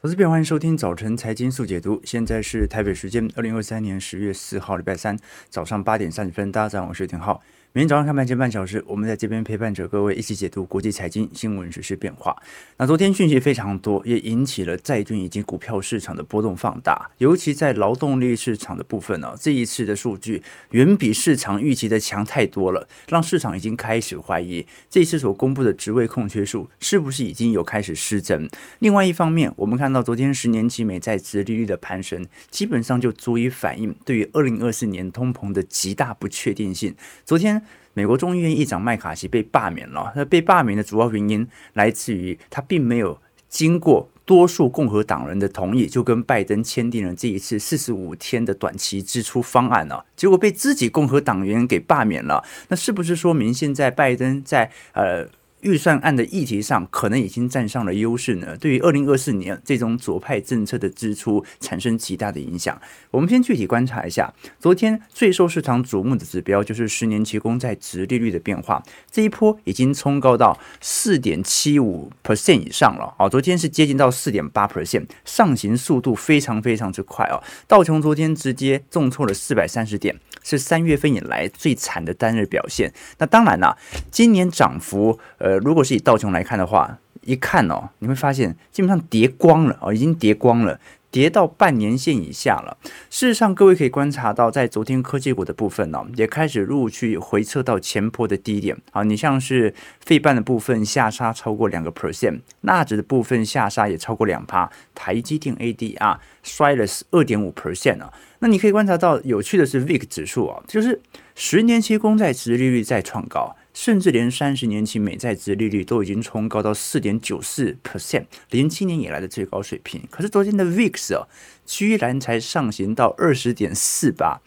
投资朋友，欢迎收听早晨财经速解读。现在是台北时间二零二三年十月四号，礼拜三早上八点三十分。大家早上好，我是田浩。每天早上开盘前半小时，我们在这边陪伴着各位一起解读国际财经新闻、时事变化。那昨天讯息非常多，也引起了债券以及股票市场的波动放大。尤其在劳动力市场的部分呢、这一次的数据远比市场预期的强太多了，让市场已经开始怀疑这次所公布的职位空缺数是不是已经有开始失真。另外一方面，我们看到昨天十年期美债殖利率的攀升，基本上就足以反映对于二零二四年通膨的极大不确定性。昨天。美国众议院议长麦卡锡被罢免了。那被罢免的主要原因来自于他并没有经过多数共和党人的同意，就跟拜登签订了这一次四十五天的短期支出方案呢。结果被自己共和党员给罢免了。那是不是说明现在拜登在呃？预算案的议题上，可能已经占上了优势呢。对于二零二四年这种左派政策的支出产生极大的影响。我们先具体观察一下，昨天最受市场瞩目的指标就是十年期公债殖利率的变化。这一波已经冲高到四点七五 percent 以上了。啊，昨天是接近到四点八 percent，上行速度非常非常之快哦。道琼昨天直接重挫了四百三十点，是三月份以来最惨的单日表现。那当然啦，今年涨幅呃。如果是以道琼来看的话，一看哦，你会发现基本上跌光了哦，已经跌光了，跌到半年线以下了。事实上，各位可以观察到，在昨天科技股的部分呢，也开始陆续回撤到前波的低点啊。你像是费半的部分下杀超过两个 percent，纳指的部分下杀也超过两趴，台积电 ADR 摔了二点五 percent 啊。那你可以观察到，有趣的是 VIX 指数啊，就是十年期公债殖利率再创高。甚至连三十年期美债殖利率都已经冲高到四点九四 percent，零七年以来的最高水平。可是昨天的 VIX 哦，居然才上行到二十点四八。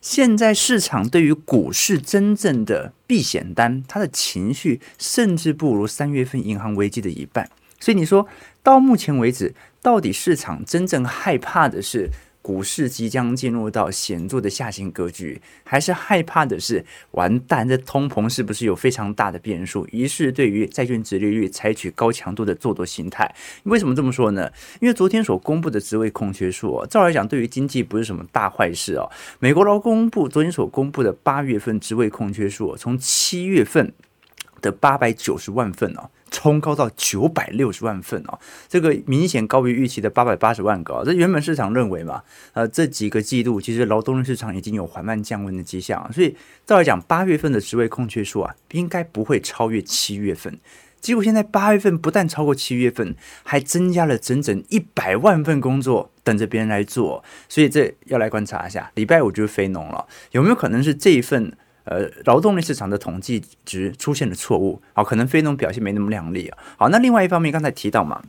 现在市场对于股市真正的避险单，它的情绪甚至不如三月份银行危机的一半。所以你说到目前为止，到底市场真正害怕的是？股市即将进入到显著的下行格局，还是害怕的是完蛋？这通膨是不是有非常大的变数？于是对于债券殖利率采取高强度的做多心态。为什么这么说呢？因为昨天所公布的职位空缺数，照来讲对于经济不是什么大坏事哦。美国劳工部昨天所公布的八月份职位空缺数，从七月份的八百九十万份哦。冲高到九百六十万份哦，这个明显高于预期的八百八十万个。这原本市场认为嘛，呃，这几个季度其实劳动力市场已经有缓慢降温的迹象，所以照来讲，八月份的职位空缺数啊，应该不会超越七月份。结果现在八月份不但超过七月份，还增加了整整一百万份工作等着别人来做，所以这要来观察一下，礼拜五就是非农了，有没有可能是这一份？呃，劳动力市场的统计值出现了错误，好，可能非农表现没那么亮丽啊。好，那另外一方面，刚才提到嘛。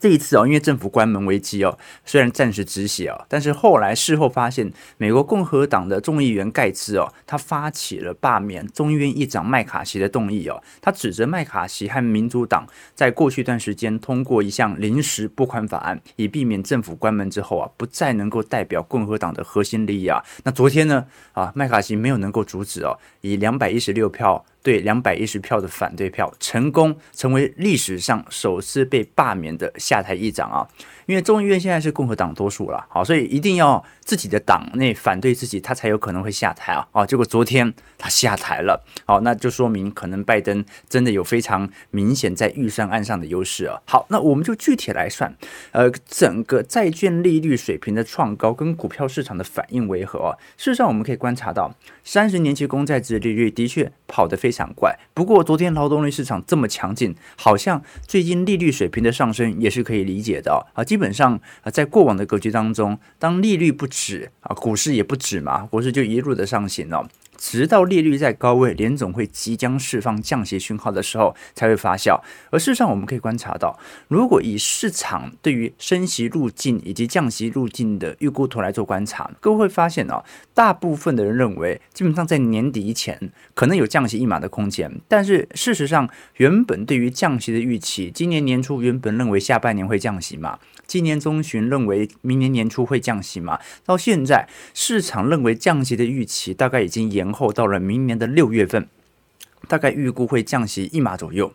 这一次哦，因为政府关门危机哦，虽然暂时止血哦，但是后来事后发现，美国共和党的众议员盖茨哦，他发起了罢免众议院议长麦卡锡的动议哦，他指责麦卡锡和民主党在过去一段时间通过一项临时拨款法案，以避免政府关门之后啊，不再能够代表共和党的核心利益啊。那昨天呢，啊，麦卡锡没有能够阻止哦，以两百一十六票。对两百一十票的反对票，成功成为历史上首次被罢免的下台议长啊！因为众议院现在是共和党多数了，好，所以一定要自己的党内反对自己，他才有可能会下台啊！啊，结果昨天他下台了，好，那就说明可能拜登真的有非常明显在预算案上的优势啊！好，那我们就具体来算，呃，整个债券利率水平的创高跟股票市场的反应为何？事实上，我们可以观察到，三十年期公债殖利率的确跑得非常快，不过昨天劳动力市场这么强劲，好像最近利率水平的上升也是可以理解的啊！基本上啊，在过往的格局当中，当利率不止啊，股市也不止嘛，股市就一路的上行了。直到利率在高位，联总会即将释放降息讯号的时候，才会发酵。而事实上，我们可以观察到，如果以市场对于升息路径以及降息路径的预估图来做观察，各位会发现哦，大部分的人认为，基本上在年底以前可能有降息一码的空间。但是事实上，原本对于降息的预期，今年年初原本认为下半年会降息嘛，今年中旬认为明年年初会降息嘛，到现在市场认为降息的预期大概已经延。后到了明年的六月份，大概预估会降息一码左右。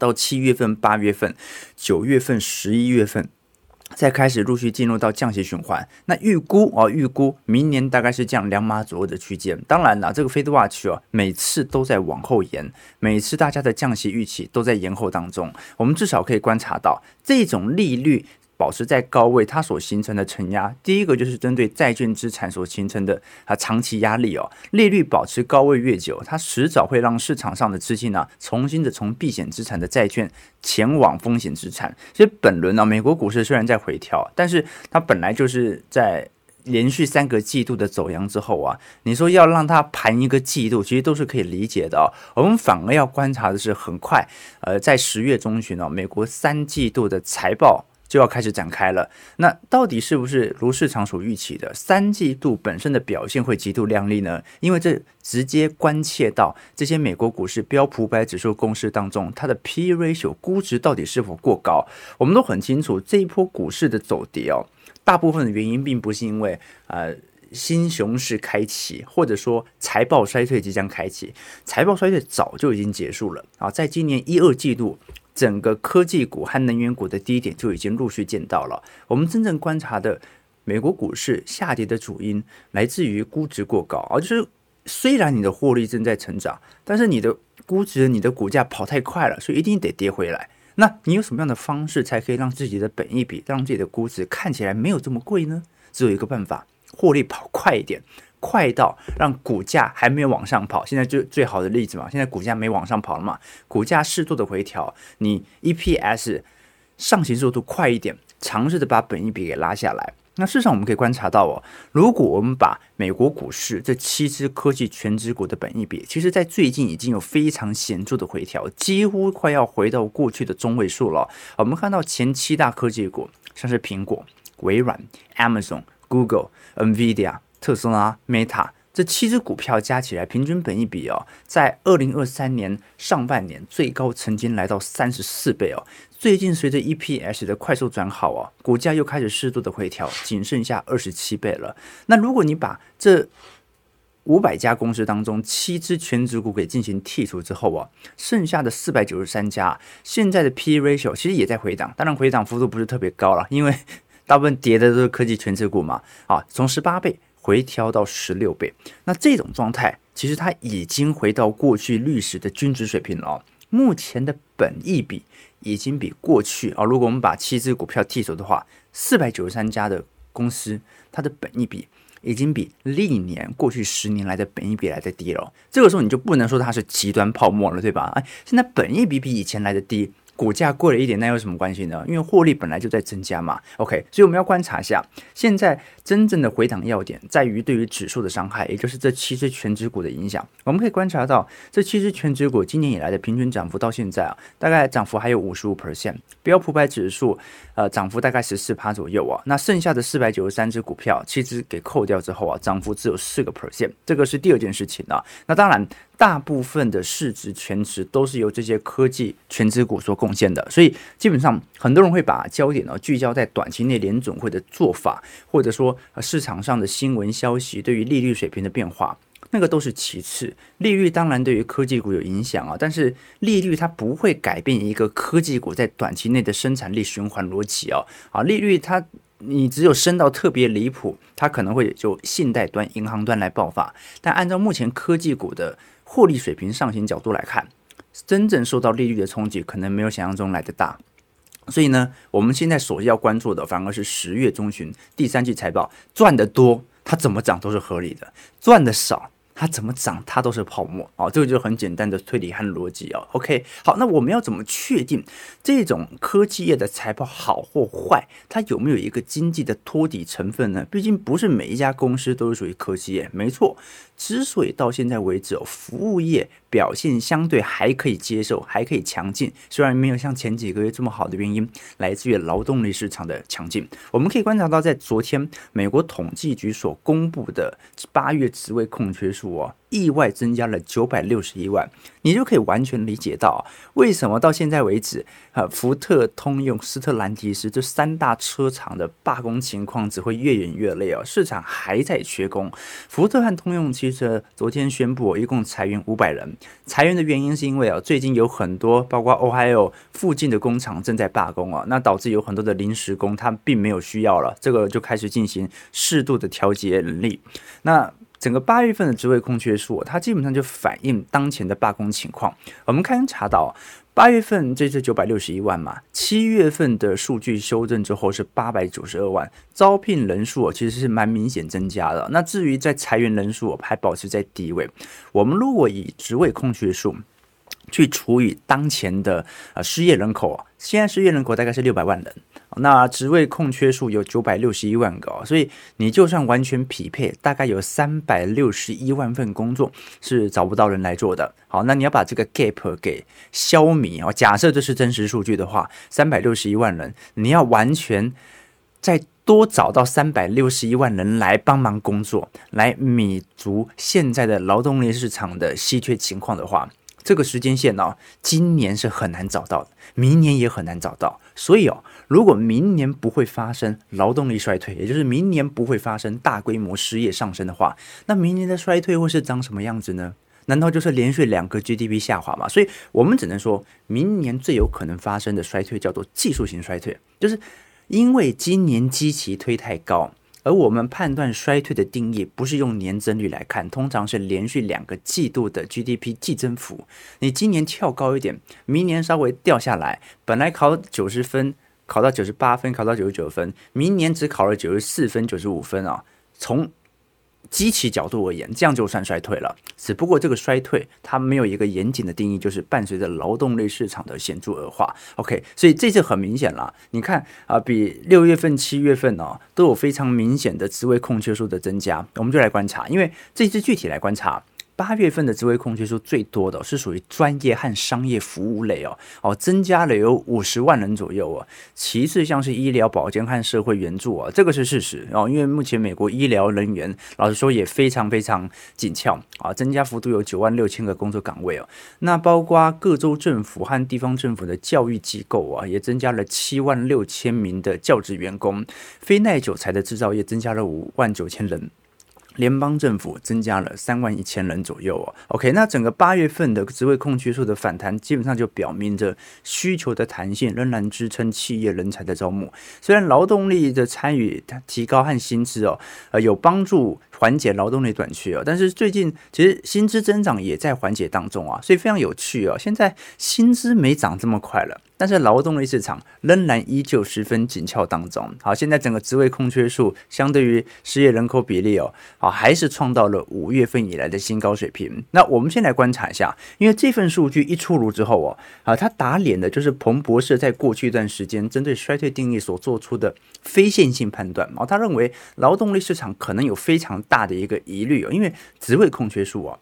到七月份、八月份、九月份、十一月份，再开始陆续进入到降息循环，那预估哦，预估明年大概是降两码左右的区间。当然了，这个 Fed Watch 哦，每次都在往后延，每次大家的降息预期都在延后当中。我们至少可以观察到，这种利率保持在高位，它所形成的承压，第一个就是针对债券资产所形成的啊长期压力哦。利率保持高位越久，它迟早会让市场上的资金呢、重新的从避险资产的债券。前往风险资产，所以本轮呢，美国股市虽然在回调，但是它本来就是在连续三个季度的走阳之后啊，你说要让它盘一个季度，其实都是可以理解的哦。我们反而要观察的是，很快，呃，在十月中旬哦，美国三季度的财报。就要开始展开了。那到底是不是如市场所预期的三季度本身的表现会极度亮丽呢？因为这直接关切到这些美国股市标普五百指数公司当中，它的 P ratio 估值到底是否过高？我们都很清楚，这一波股市的走跌哦，大部分的原因并不是因为呃新熊市开启，或者说财报衰退即将开启，财报衰退早就已经结束了啊，在今年一二季度。整个科技股和能源股的低点就已经陆续见到了。我们真正观察的美国股市下跌的主因来自于估值过高啊，就是虽然你的获利正在成长，但是你的估值、你的股价跑太快了，所以一定得跌回来。那你有什么样的方式才可以让自己的本益比、让自己的估值看起来没有这么贵呢？只有一个办法，获利跑快一点。快到让股价还没有往上跑，现在就最好的例子嘛。现在股价没往上跑了嘛，股价适度的回调，你 EPS 上行速度快一点，尝试着把本益比给拉下来。那事实上我们可以观察到哦，如果我们把美国股市这七只科技权值股的本益比，其实在最近已经有非常显著的回调，几乎快要回到过去的中位数了。我们看到前七大科技股，像是苹果、微软、Amazon、Google、NVIDIA。特斯拉、Meta 这七只股票加起来，平均本益比哦，在二零二三年上半年最高曾经来到三十四倍哦。最近随着 EPS 的快速转好哦，股价又开始适度的回调，仅剩下二十七倍了。那如果你把这五百家公司当中七只全值股给进行剔除之后啊，剩下的四百九十三家，现在的 P/E ratio 其实也在回档，当然回档幅度不是特别高了，因为大部分跌的都是科技全值股嘛。啊，从十八倍。回调到十六倍，那这种状态其实它已经回到过去历史的均值水平了哦。目前的本益比已经比过去啊，如果我们把七只股票剔除的话，四百九十三家的公司，它的本益比已经比历年过去十年来的本益比来的低了。这个时候你就不能说它是极端泡沫了，对吧？哎，现在本益比比以前来的低。股价贵了一点，那有什么关系呢？因为获利本来就在增加嘛。OK，所以我们要观察一下，现在真正的回档要点在于对于指数的伤害，也就是这七只全指股的影响。我们可以观察到，这七只全指股今年以来的平均涨幅到现在啊，大概涨幅还有五十五 percent。标普百指数呃涨幅大概十四趴左右啊。那剩下的四百九十三只股票，七只给扣掉之后啊，涨幅只有四个 percent。这个是第二件事情啊。那当然。大部分的市值全值都是由这些科技全值股所贡献的，所以基本上很多人会把焦点呢聚焦在短期内联准会的做法，或者说市场上的新闻消息对于利率水平的变化，那个都是其次。利率当然对于科技股有影响啊，但是利率它不会改变一个科技股在短期内的生产力循环逻辑哦。啊，利率它。你只有升到特别离谱，它可能会就信贷端、银行端来爆发。但按照目前科技股的获利水平上行角度来看，真正受到利率的冲击可能没有想象中来得大。所以呢，我们现在所要关注的反而是十月中旬第三季财报，赚得多，它怎么涨都是合理的；赚得少。它怎么涨，它都是泡沫哦，这个就是很简单的推理和逻辑哦。OK，好，那我们要怎么确定这种科技业的财报好或坏？它有没有一个经济的托底成分呢？毕竟不是每一家公司都是属于科技业，没错。之所以到现在为止，服务业表现相对还可以接受，还可以强劲，虽然没有像前几个月这么好的原因，来自于劳动力市场的强劲。我们可以观察到，在昨天美国统计局所公布的八月职位空缺数哦，意外增加了九百六十一万，你就可以完全理解到为什么到现在为止，啊，福特、通用、斯特兰提斯这三大车厂的罢工情况只会越演越烈哦，市场还在缺工。福特和通用汽车昨天宣布，一共裁员五百人。裁员的原因是因为啊，最近有很多包括 Ohio 附近的工厂正在罢工啊，那导致有很多的临时工他并没有需要了，这个就开始进行适度的调节人力。那整个八月份的职位空缺数，它基本上就反映当前的罢工情况。我们看查到，八月份这是九百六十一万嘛，七月份的数据修正之后是八百九十二万，招聘人数其实是蛮明显增加的。那至于在裁员人数还保持在低位。我们如果以职位空缺数去除以当前的呃失业人口，现在失业人口大概是六百万人。那职位空缺数有九百六十一万个，所以你就算完全匹配，大概有三百六十一万份工作是找不到人来做的。好，那你要把这个 gap 给消弭啊。假设这是真实数据的话，三百六十一万人，你要完全再多找到三百六十一万人来帮忙工作，来弥足现在的劳动力市场的稀缺情况的话。这个时间线呢、今年是很难找到的，明年也很难找到。所以哦，如果明年不会发生劳动力衰退，也就是明年不会发生大规模失业上升的话，那明年的衰退会是长什么样子呢？难道就是连续两个 GDP 下滑吗？所以我们只能说明年最有可能发生的衰退叫做技术性衰退，就是因为今年基期推太高。而我们判断衰退的定义不是用年增率来看，通常是连续两个季度的 GDP 季增幅。你今年跳高一点，明年稍微掉下来，本来考九十分，考到九十八分，考到九十九分，明年只考了九十四分、九十五分啊，从。机器角度而言，这样就算衰退了。只不过这个衰退它没有一个严谨的定义，就是伴随着劳动力市场的显著恶化。OK，所以这次很明显了。你看啊，比六月份、七月份呢都有非常明显的职位空缺数的增加。我们就来观察，因为这次具体来观察。八月份的职位空缺数最多的是属于专业和商业服务类哦，哦，增加了有五十万人左右哦。其次像是医疗保健和社会援助啊，这个是事实哦，因为目前美国医疗人员老实说也非常非常紧俏啊，增加幅度有九万六千个工作岗位哦。那包括各州政府和地方政府的教育机构啊，也增加了七万六千名的教职员工，非耐久材的制造业增加了五万九千人。联邦政府增加了三万一千人左右哦。OK，那整个八月份的职位空缺数的反弹，基本上就表明着需求的弹性仍然支撑企业人才的招募。虽然劳动力的参与它提高和薪资哦，呃，有帮助缓解劳动力短缺哦，但是最近其实薪资增长也在缓解当中啊，所以非常有趣哦。现在薪资没涨这么快了。但是劳动力市场仍然依旧十分紧俏当中。好，现在整个职位空缺数相对于失业人口比例哦，还是创造了五月份以来的新高水平。那我们先来观察一下，因为这份数据一出炉之后哦，啊，它打脸的就是彭博社在过去一段时间针对衰退定义所做出的非线性判断啊，他认为劳动力市场可能有非常大的一个疑虑哦，因为职位空缺数啊。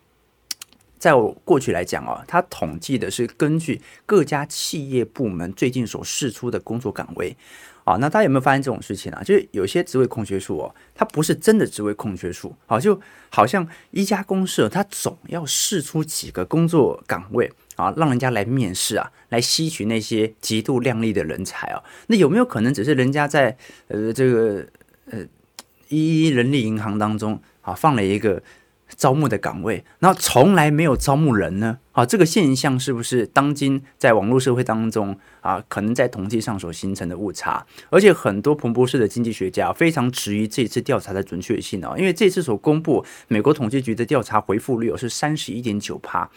在我过去来讲啊，它统计的是根据各家企业部门最近所释出的工作岗位啊。那大家有没有发现这种事情啊？就是有些职位空缺数哦，它不是真的职位空缺数，好，就好像一家公司它总要试出几个工作岗位啊，让人家来面试啊，来吸取那些极度靓丽的人才啊。那有没有可能只是人家在呃这个呃一一人力银行当中啊放了一个？招募的岗位，然后从来没有招募人呢？啊，这个现象是不是当今在网络社会当中啊，可能在统计上所形成的误差？而且很多彭博社的经济学家非常质疑这次调查的准确性哦，因为这次所公布美国统计局的调查回复率是三十一点九趴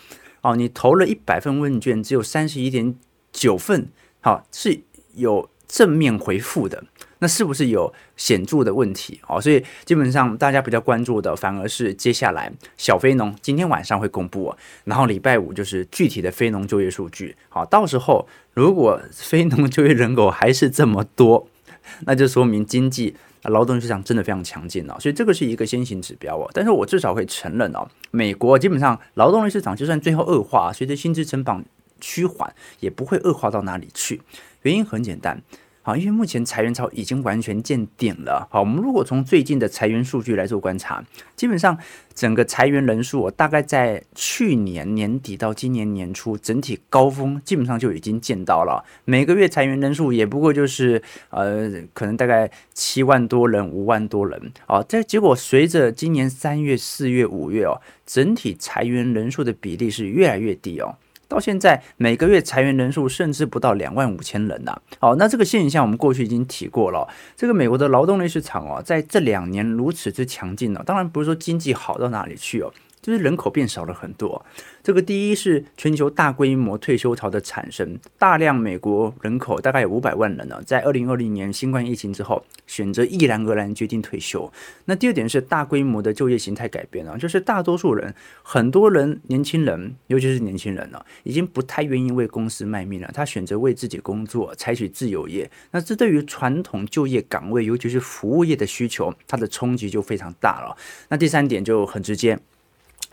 哦，你投了一百份问卷，只有三十一点九份好是有正面回复的。那是不是有显著的问题哦？所以基本上大家比较关注的反而是接下来小非农今天晚上会公布，然后礼拜五就是具体的非农就业数据。好，到时候如果非农就业人口还是这么多，那就说明经济劳动力市场真的非常强劲了。所以这个是一个先行指标哦。但是我至少会承认哦，美国基本上劳动力市场就算最后恶化，随着薪资成长趋缓，也不会恶化到哪里去。原因很简单。好，因为目前裁员潮已经完全见顶了。好，我们如果从最近的裁员数据来做观察，基本上整个裁员人数大概在去年年底到今年年初，整体高峰基本上就已经见到了。每个月裁员人数也不过就是呃，可能大概七万多人、五万多人。啊，这结果随着今年三月、四月、五月哦，整体裁员人数的比例是越来越低哦。到现在每个月裁员人数甚至不到两万五千人呐、啊。好，那这个现象我们过去已经提过了。这个美国的劳动力市场哦，在这两年如此之强劲呢，当然不是说经济好到哪里去哦。就是人口变少了很多，这个第一是全球大规模退休潮的产生，大量美国人口大概有五百万人呢，在二零二零年新冠疫情之后，选择毅然而然决定退休。那第二点是大规模的就业形态改变啊，就是大多数人，很多人年轻人，尤其是年轻人呢，已经不太愿意为公司卖命了，他选择为自己工作，采取自由业。那这对于传统就业岗位，尤其是服务业的需求，它的冲击就非常大了。那第三点就很直接。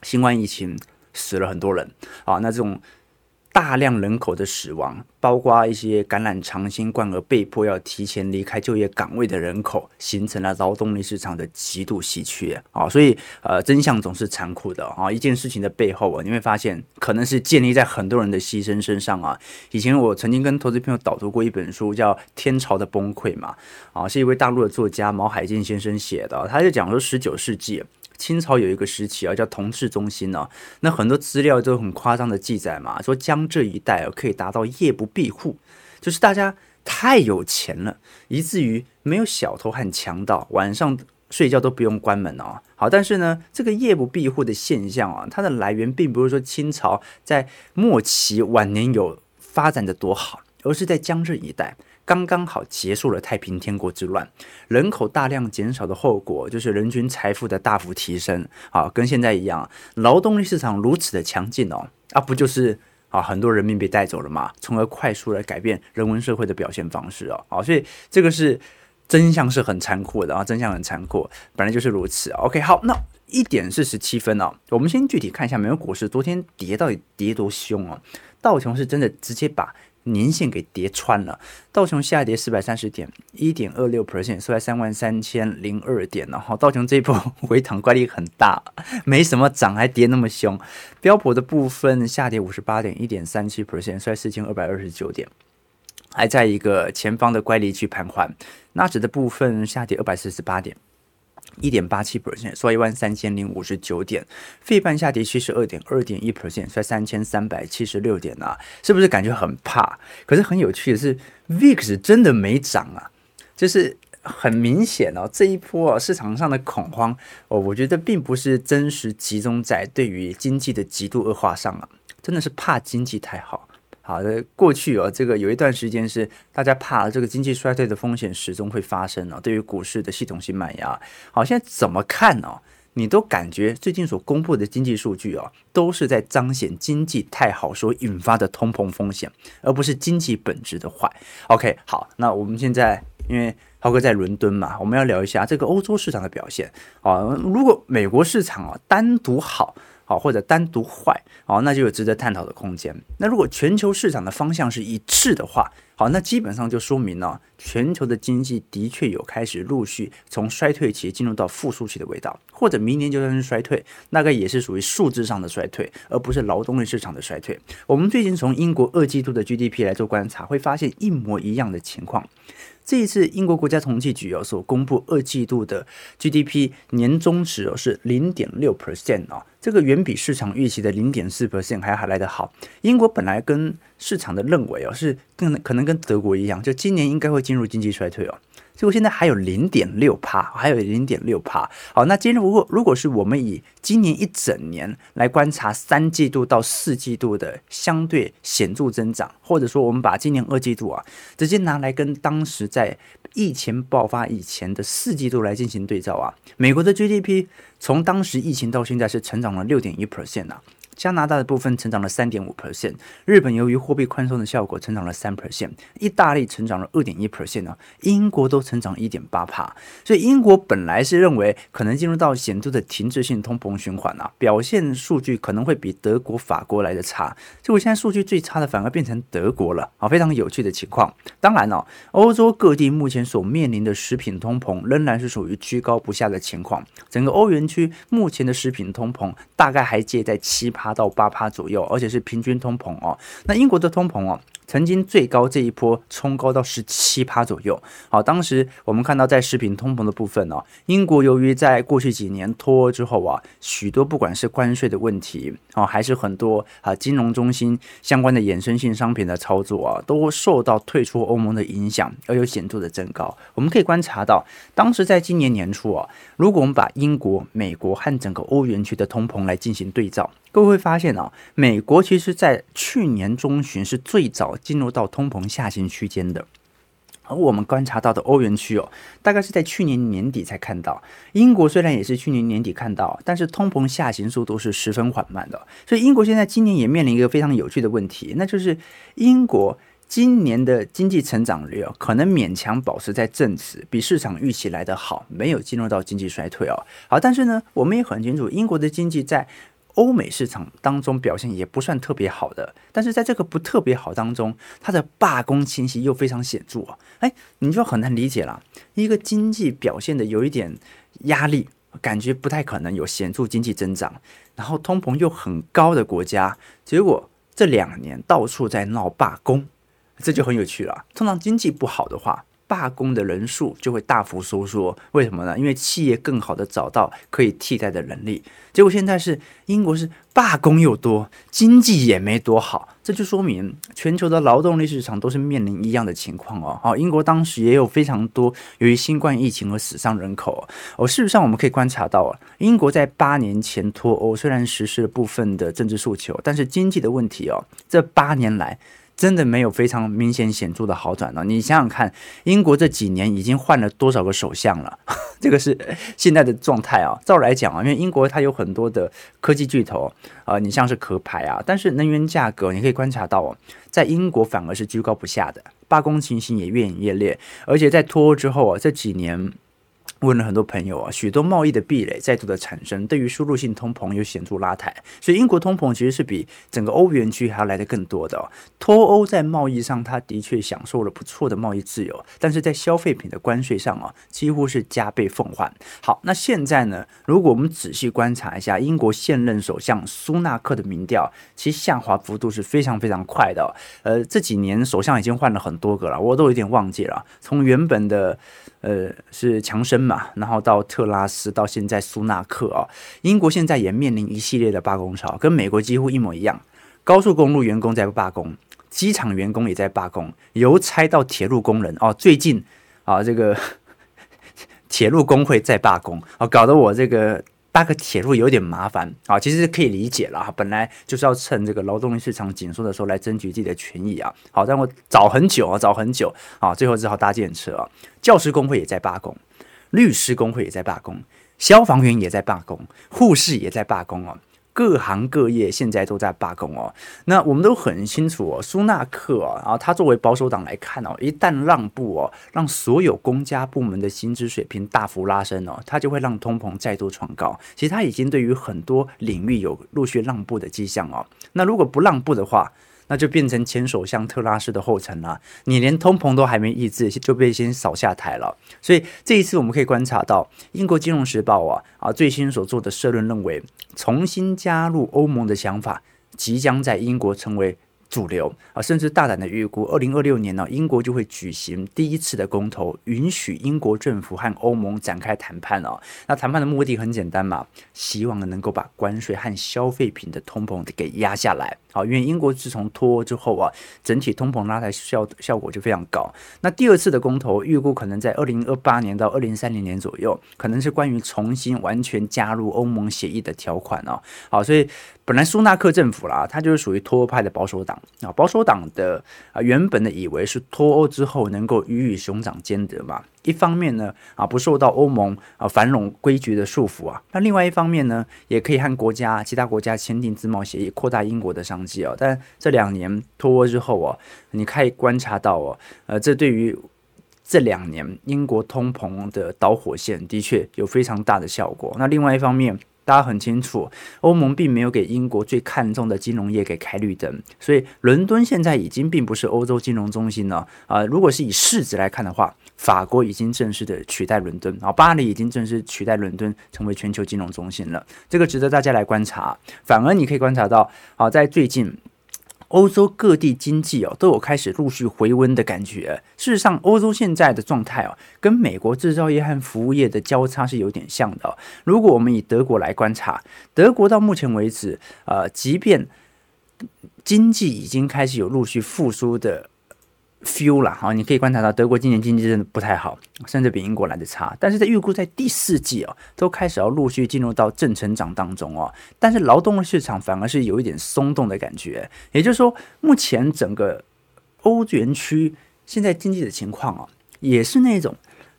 新冠疫情死了很多人啊，那这种大量人口的死亡，包括一些感染长新冠而被迫要提前离开就业岗位的人口，形成了劳动力市场的极度稀缺啊。所以呃，真相总是残酷的啊。一件事情的背后啊，你会发现可能是建立在很多人的牺牲身上啊。以前我曾经跟投资朋友导读过一本书，叫《天朝的崩溃》嘛，啊，是一位大陆的作家毛海进先生写的，他就讲说十九世纪。清朝有一个时期啊，叫同治中兴呢。那很多资料都很夸张的记载嘛，说江浙一带啊可以达到夜不闭户，就是大家太有钱了，以至于没有小偷和强盗，晚上睡觉都不用关门哦。好，但是呢，这个夜不闭户的现象啊，它的来源并不是说清朝在末期晚年有发展的多好，而是在江浙一带。刚刚好结束了太平天国之乱，人口大量减少的后果就是人均财富的大幅提升啊，跟现在一样，劳动力市场如此的强劲哦，啊，不就是啊，很多人民被带走了嘛，从而快速来改变人文社会的表现方式哦，啊，所以这个是真相是很残酷的啊，真相很残酷，本来就是如此。OK，好，那一点四十七分哦，我们先具体看一下美国股市昨天跌到底跌多凶哦，道琼是真的直接把。年线给跌穿了，道琼下跌四百三十点，一点二六 percent，收在三万三千零二点。然后道琼这一波 回档怪力很大，没什么涨还跌那么凶。标普的部分下跌五十八点，一点三七 percent，收在四千二百二十九点，还在一个前方的乖离区盘桓。纳指的部分下跌二百四十八点。一点八七 percent，收一万三千零五十九点，费半下跌七十二点二点一 percent，收三千三百七十六点啊，是不是感觉很怕？可是很有趣的是，VIX 真的没涨啊，就是很明显哦，这一波啊市场上的恐慌哦，我觉得并不是真实集中在对于经济的极度恶化上啊，真的是怕经济太好。好的，过去哦，这个有一段时间是大家怕这个经济衰退的风险始终会发生哦，对于股市的系统性卖压。好，现在怎么看呢？你都感觉最近所公布的经济数据哦，都是在彰显经济太好所引发的通膨风险，而不是经济本质的坏。OK，好，那我们现在因为涛哥在伦敦嘛，我们要聊一下这个欧洲市场的表现啊。如果美国市场啊单独好。好，或者单独坏，好，那就有值得探讨的空间。那如果全球市场的方向是一致的话，好，那基本上就说明了全球的经济的确有开始陆续从衰退期进入到复苏期的味道，或者明年就算是衰退，大概也是属于数字上的衰退，而不是劳动力市场的衰退。我们最近从英国二季度的 GDP 来做观察，会发现一模一样的情况。这一次，英国国家统计局哦所公布二季度的 GDP 年终值哦是零点六 percent 哦，这个远比市场预期的零点四 percent 还还来得好。英国本来跟市场的认为哦是更可能跟德国一样，就今年应该会进入经济衰退哦。结果现在还有零点六趴，还有零点六趴。好，那今天如果如果是我们以今年一整年来观察三季度到四季度的相对显著增长，或者说我们把今年二季度啊直接拿来跟当时在疫情爆发以前的四季度来进行对照啊，美国的 GDP 从当时疫情到现在是成长了六点一 percent 啊。加拿大的部分成长了三点五 percent，日本由于货币宽松的效果成长了三 percent，意大利成长了二点一 percent 呢，英国都成长一点八帕，所以英国本来是认为可能进入到显著的停滞性通膨循环啊，表现数据可能会比德国、法国来的差，结果现在数据最差的反而变成德国了啊，非常有趣的情况。当然了，欧洲各地目前所面临的食品通膨仍然是属于居高不下的情况，整个欧元区目前的食品通膨大概还介在七趴到八趴左右，而且是平均通膨哦。那英国的通膨哦。曾经最高这一波冲高到十七趴左右。好，当时我们看到在食品通膨的部分呢、英国由于在过去几年脱欧之后啊，许多不管是关税的问题啊，还是很多啊金融中心相关的衍生性商品的操作啊，都受到退出欧盟的影响而有显著的增高。我们可以观察到，当时在今年年初啊，如果我们把英国、美国和整个欧元区的通膨来进行对照。各位会发现啊，美国其实在去年中旬是最早进入到通膨下行区间的，而我们观察到的欧元区哦，大概是在去年年底才看到。英国虽然也是去年年底看到，但是通膨下行速度是十分缓慢的。所以英国现在今年也面临一个非常有趣的问题，那就是英国今年的经济成长率哦，可能勉强保持在正值，比市场预期来得好，没有进入到经济衰退哦。好，但是呢，我们也很清楚，英国的经济在欧美市场当中表现也不算特别好的，但是在这个不特别好当中，它的罢工情形又非常显著啊！哎，你就很难理解了。一个经济表现的有一点压力，感觉不太可能有显著经济增长，然后通膨又很高的国家，结果这两年到处在闹罢工，这就很有趣了。通常经济不好的话，罢工的人数就会大幅收缩，为什么呢？因为企业更好的找到可以替代的人力。结果现在是英国是罢工又多，经济也没多好，这就说明全球的劳动力市场都是面临一样的情况哦。好，英国当时也有非常多由于新冠疫情而死伤人口哦。事实上我们可以观察到啊，英国在八年前脱欧虽然实施了部分的政治诉求，但是经济的问题哦，这八年来。真的没有非常明显显著的好转了。你想想看，英国这几年已经换了多少个首相了？这个是 现在的状态啊。照来讲啊，因为英国它有很多的科技巨头啊，你像是壳牌啊，但是能源价格你可以观察到哦，在英国反而是居高不下的，罢工情形也越演越烈，而且在脱欧之后啊，这几年。问了很多朋友啊，许多贸易的壁垒再度的产生，对于输入性通膨有显著拉抬，所以英国通膨其实是比整个欧元区还要来得更多的哦。脱欧在贸易上，它的确享受了不错的贸易自由，但是在消费品的关税上啊，几乎是加倍奉还。好，那现在呢，如果我们仔细观察一下英国现任首相苏纳克的民调，其下滑幅度是非常非常快的。呃，这几年首相已经换了很多个了，我都有点忘记了，从原本的。呃，是强生嘛，然后到特拉斯，到现在苏纳克啊，英国现在也面临一系列的罢工潮，跟美国几乎一模一样。高速公路员工在罢工，机场员工也在罢工，邮差到铁路工人哦，最近啊，这个 铁路工会在罢工哦，搞得我这个。搭个铁路有点麻烦啊，其实可以理解了，本来就是要趁这个劳动力市场紧缩的时候来争取自己的权益啊。好，但我找很久啊，找很久啊，最后只好搭电车啊。教师工会也在罢工，律师工会也在罢工，消防员也在罢工，护士也在罢工啊。各行各业现在都在罢工哦，那我们都很清楚哦，苏纳克啊，然后他作为保守党来看哦，一旦让步哦，让所有公家部门的薪资水平大幅拉升哦，他就会让通膨再度创高。其实他已经对于很多领域有陆续让步的迹象哦，那如果不让步的话，那就变成前首相特拉斯的后尘了。你连通膨都还没抑制，就被先扫下台了。所以这一次我们可以观察到，英国金融时报啊啊最新所做的社论认为，重新加入欧盟的想法即将在英国成为主流啊，甚至大胆的预估，二零二六年呢，英国就会举行第一次的公投，允许英国政府和欧盟展开谈判哦。那谈判的目的很简单嘛，希望能够把关税和消费品的通膨给压下来。好，因为英国自从脱欧之后啊，整体通膨拉抬效效果就非常高。那第二次的公投预估可能在二零二八年到二零三零年左右，可能是关于重新完全加入欧盟协议的条款哦。好，所以本来苏纳克政府啦，它就是属于脱欧派的保守党啊，保守党的啊原本的以为是脱欧之后能够鱼与熊掌兼得嘛。一方面呢，啊不受到欧盟啊繁荣规矩的束缚啊，那另外一方面呢，也可以和国家其他国家签订自贸协议，扩大英国的商机哦。但这两年脱欧之后哦，你可以观察到哦，呃，这对于这两年英国通膨的导火线的确有非常大的效果。那另外一方面，大家很清楚，欧盟并没有给英国最看重的金融业给开绿灯，所以伦敦现在已经并不是欧洲金融中心了啊、如果是以市值来看的话，法国已经正式的取代伦敦啊，巴黎已经正式取代伦敦成为全球金融中心了。这个值得大家来观察。反而你可以观察到，好，在最近。欧洲各地经济哦都有开始陆续回温的感觉。事实上，欧洲现在的状态哦，跟美国制造业和服务业的交叉是有点像的。如果我们以德国来观察，德国到目前为止，呃，即便经济已经开始有陆续复苏的。Feel 了哈，你可以观察到德国今年经济真的不太好，甚至比英国来的差。但是在预估在第四季哦，都开始要陆续进入到正成长当中哦。但是劳动的市场反而是有一点松动的感觉，也就是说，目前整个欧元区现在经济的情况啊，也是那种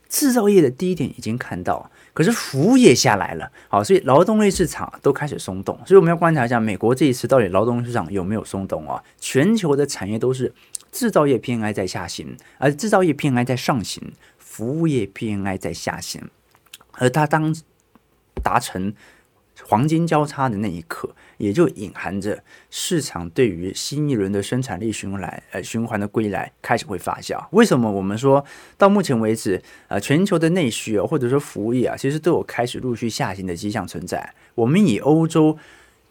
制造业的低点已经看到。可是服务业下来了，好，所以劳动力市场都开始松动，所以我们要观察一下美国这一次到底劳动力市场有没有松动啊？全球的产业都是制造业 PMI 在下行，而制造业 PMI 在上行，服务业 PMI 在下行，而它当达成黄金交叉的那一刻。也就隐含着市场对于新一轮的生产力循环，呃，循环的归来开始会发酵。为什么我们说到目前为止，呃，全球的内需啊，或者说服务业啊，其实都有开始陆续下行的迹象存在。我们以欧洲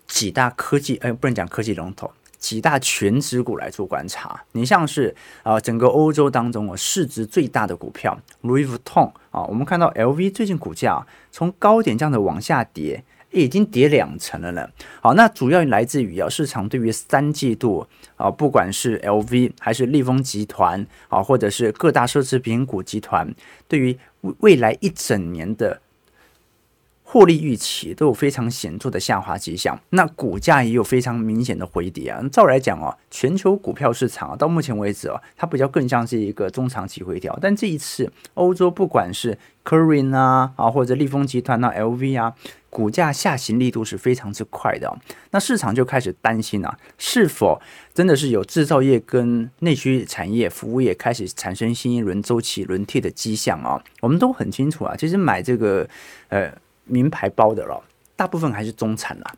几大科技，呃，不能讲科技龙头，几大全值股来做观察。你像是啊，整个欧洲当中啊，市值最大的股票 Louis Vuitton 啊，我们看到 LV 最近股价从高点这样的往下跌。已经跌两成了呢。好，那主要来自于啊市场对于三季度啊，不管是 LV 还是立丰集团啊，或者是各大奢侈品股集团，对于未来一整年的。获利预期都有非常显著的下滑迹象，那股价也有非常明显的回跌啊。照来讲哦，全球股票市场啊，到目前为止哦，它比较更像是一个中长期回调。但这一次，欧洲不管是 Kering 啊啊，或者利丰集团啊、LV 啊，股价下行力度是非常之快的。那市场就开始担心啊，是否真的是有制造业跟内需产业、服务业开始产生新一轮周期轮替的迹象啊？我们都很清楚啊，其实买这个呃。名牌包的了，大部分还是中产啦，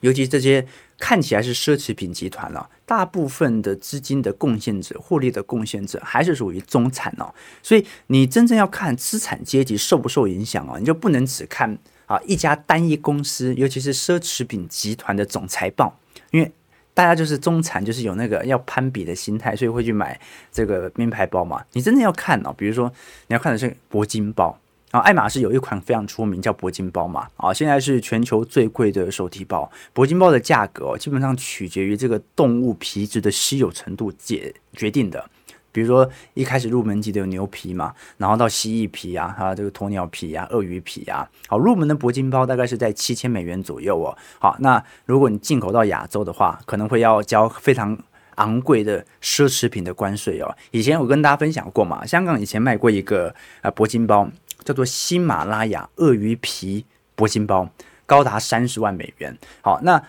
尤其这些看起来是奢侈品集团了，大部分的资金的贡献者、获利的贡献者还是属于中产哦。所以你真正要看资产阶级受不受影响啊，你就不能只看啊一家单一公司，尤其是奢侈品集团的总财报，因为大家就是中产，就是有那个要攀比的心态，所以会去买这个名牌包嘛。你真正要看哦，比如说你要看的是铂金包。啊，爱马仕有一款非常出名，叫铂金包嘛。啊，现在是全球最贵的手提包。铂金包的价格，基本上取决于这个动物皮质的稀有程度决决定的。比如说一开始入门级的有牛皮嘛，然后到蜥蜴皮啊，还有这个鸵鸟皮啊、鳄鱼皮啊。好，入门的铂金包大概是在七千美元左右哦。好，那如果你进口到亚洲的话，可能会要交非常昂贵的奢侈品的关税哦。以前我跟大家分享过嘛，香港以前卖过一个呃铂金包。叫做喜马拉雅鳄鱼皮铂金包，高达三十万美元。好，那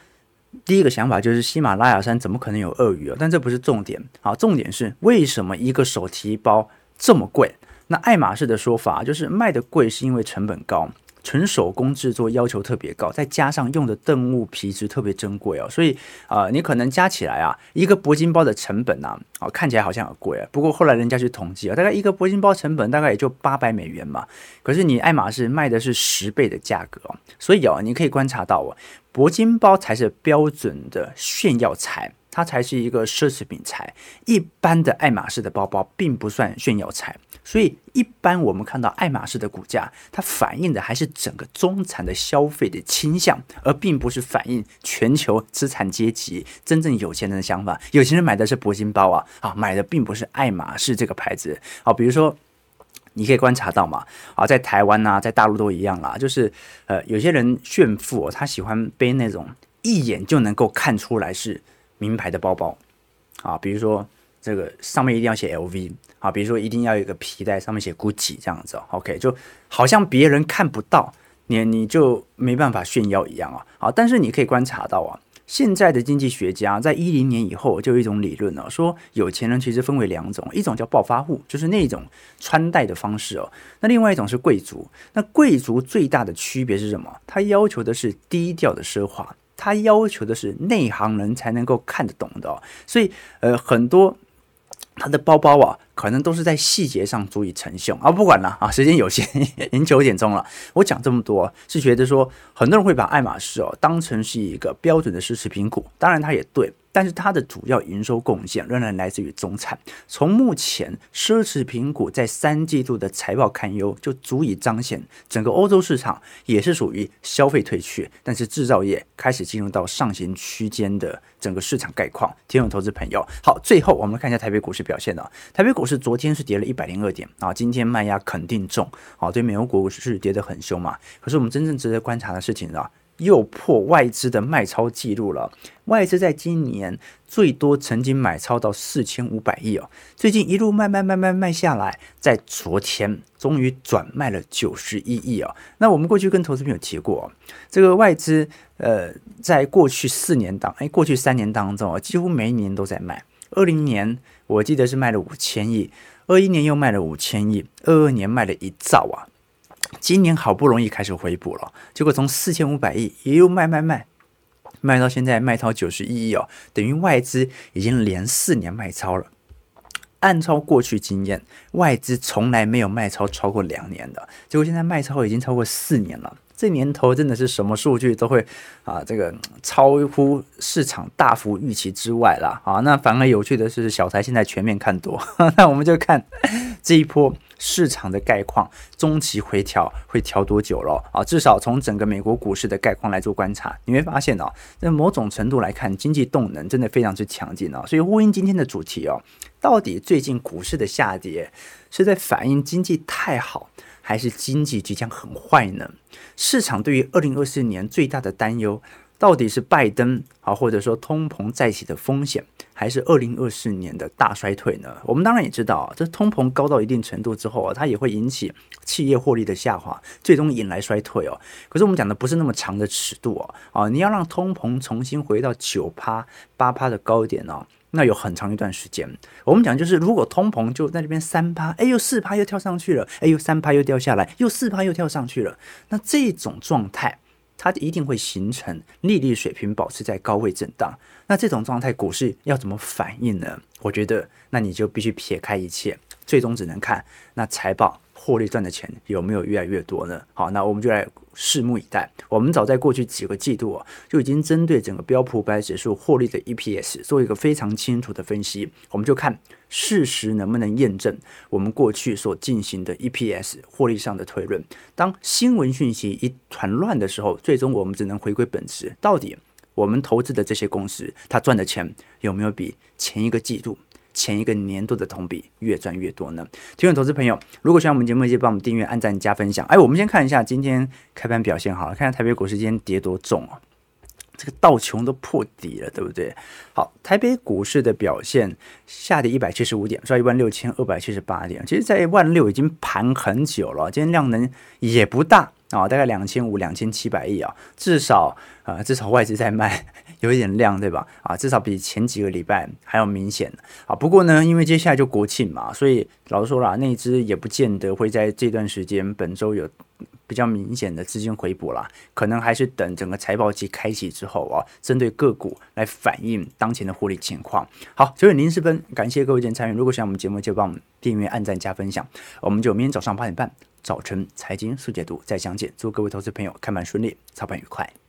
第一个想法就是喜马拉雅山怎么可能有鳄鱼啊？但这不是重点。好，重点是为什么一个手提包这么贵？那爱马仕的说法就是卖的贵是因为成本高。纯手工制作要求特别高，再加上用的动物皮质特别珍贵哦，所以啊、呃，你可能加起来啊，一个铂金包的成本啊，啊看起来好像很贵啊。不过后来人家去统计啊，大概一个铂金包成本大概也就八百美元嘛。可是你爱马仕卖的是十倍的价格哦，所以哦，你可以观察到哦，铂金包才是标准的炫耀财。它才是一个奢侈品财。一般的爱马仕的包包并不算炫耀财，所以一般我们看到爱马仕的股价，它反映的还是整个中产的消费的倾向，而并不是反映全球资产阶级真正有钱人的想法。有钱人买的是铂金包啊，啊，买的并不是爱马仕这个牌子。好，比如说。你可以观察到嘛，啊，在台湾呐，在大陆都一样啦，就是呃，有些人炫富，他喜欢背那种一眼就能够看出来是名牌的包包，啊，比如说这个上面一定要写 LV，啊，比如说一定要有一个皮带上面写 Gucci 这样子，OK，就好像别人看不到，你你就没办法炫耀一样啊，好，但是你可以观察到啊。现在的经济学家在一零年以后就有一种理论了，说有钱人其实分为两种，一种叫暴发户，就是那种穿戴的方式哦。那另外一种是贵族。那贵族最大的区别是什么？他要求的是低调的奢华，他要求的是内行人才能够看得懂的。所以，呃，很多。他的包包啊，可能都是在细节上足以成秀啊。不管了啊，时间有限，已经九点钟了。我讲这么多，是觉得说很多人会把爱马仕哦当成是一个标准的奢侈品股，当然它也对。但是它的主要营收贡献仍然来自于中产。从目前奢侈品股在三季度的财报堪忧，就足以彰显整个欧洲市场也是属于消费退却，但是制造业开始进入到上行区间的整个市场概况。听众投资朋友，好，最后我们看一下台北股市表现啊。台北股市昨天是跌了一百零二点啊，今天卖压肯定重啊，对美国股市跌得很凶嘛。可是我们真正值得观察的事情啊。又破外资的卖超记录了。外资在今年最多曾经买超到四千五百亿哦，最近一路卖卖卖卖卖下来，在昨天终于转卖了九十一亿哦。那我们过去跟投资朋友提过，这个外资呃，在过去四年当哎，过去三年当中啊，几乎每一年都在卖。二零年我记得是卖了五千亿，二一年又卖了五千亿，二二年卖了一兆啊。今年好不容易开始回补了，结果从四千五百亿也又卖卖卖，卖到现在卖超九十一亿哦，等于外资已经连四年卖超了。按照过去经验，外资从来没有卖超超过两年的，结果现在卖超已经超过四年了。这年头真的是什么数据都会啊，这个超乎市场大幅预期之外了啊。那反而有趣的是，小台现在全面看多，那我们就看这一波市场的概况，中期回调会调多久了啊？至少从整个美国股市的概况来做观察，你会发现哦，在某种程度来看，经济动能真的非常之强劲哦。所以呼应今天的主题哦，到底最近股市的下跌是在反映经济太好？还是经济即将很坏呢？市场对于二零二四年最大的担忧，到底是拜登啊，或者说通膨再起的风险，还是二零二四年的大衰退呢？我们当然也知道啊，这通膨高到一定程度之后啊，它也会引起企业获利的下滑，最终引来衰退哦。可是我们讲的不是那么长的尺度哦，啊，你要让通膨重新回到九趴八趴的高点哦。那有很长一段时间，我们讲就是，如果通膨就在那边三趴，哎呦四趴又跳上去了，哎呦三趴又掉下来，又四趴又跳上去了，那这种状态，它一定会形成利率水平保持在高位震荡。那这种状态，股市要怎么反应呢？我觉得，那你就必须撇开一切，最终只能看那财报。获利赚的钱有没有越来越多呢？好，那我们就来拭目以待。我们早在过去几个季度啊，就已经针对整个标普五百指数获利的 EPS 做一个非常清楚的分析。我们就看事实能不能验证我们过去所进行的 EPS 获利上的推论。当新闻讯息一团乱的时候，最终我们只能回归本质，到底我们投资的这些公司，它赚的钱有没有比前一个季度？前一个年度的同比越赚越多呢？听众投资朋友，如果喜欢我们节目，就帮我们订阅、按赞、加分享。哎，我们先看一下今天开盘表现好了，看下台北股市今天跌多重啊？这个道琼都破底了，对不对？好，台北股市的表现下跌一百七十五点，收一万六千二百七十八点。其实，在万六已经盘很久了，今天量能也不大啊，大概两千五、两千七百亿啊，至少啊、至少外资在卖。有一点亮，对吧？啊，至少比前几个礼拜还要明显啊。不过呢，因为接下来就国庆嘛，所以老实说了，那支也不见得会在这段时间本周有比较明显的资金回补啦。可能还是等整个财报期开启之后啊，针对个股来反映当前的获利情况。好，九点零四分，感谢各位今天参与。如果喜欢我们节目，就帮我们订阅、按赞、加分享。我们就明天早上八点半早晨财经速解读再相见。祝各位投资朋友开盘顺利，操盘愉快。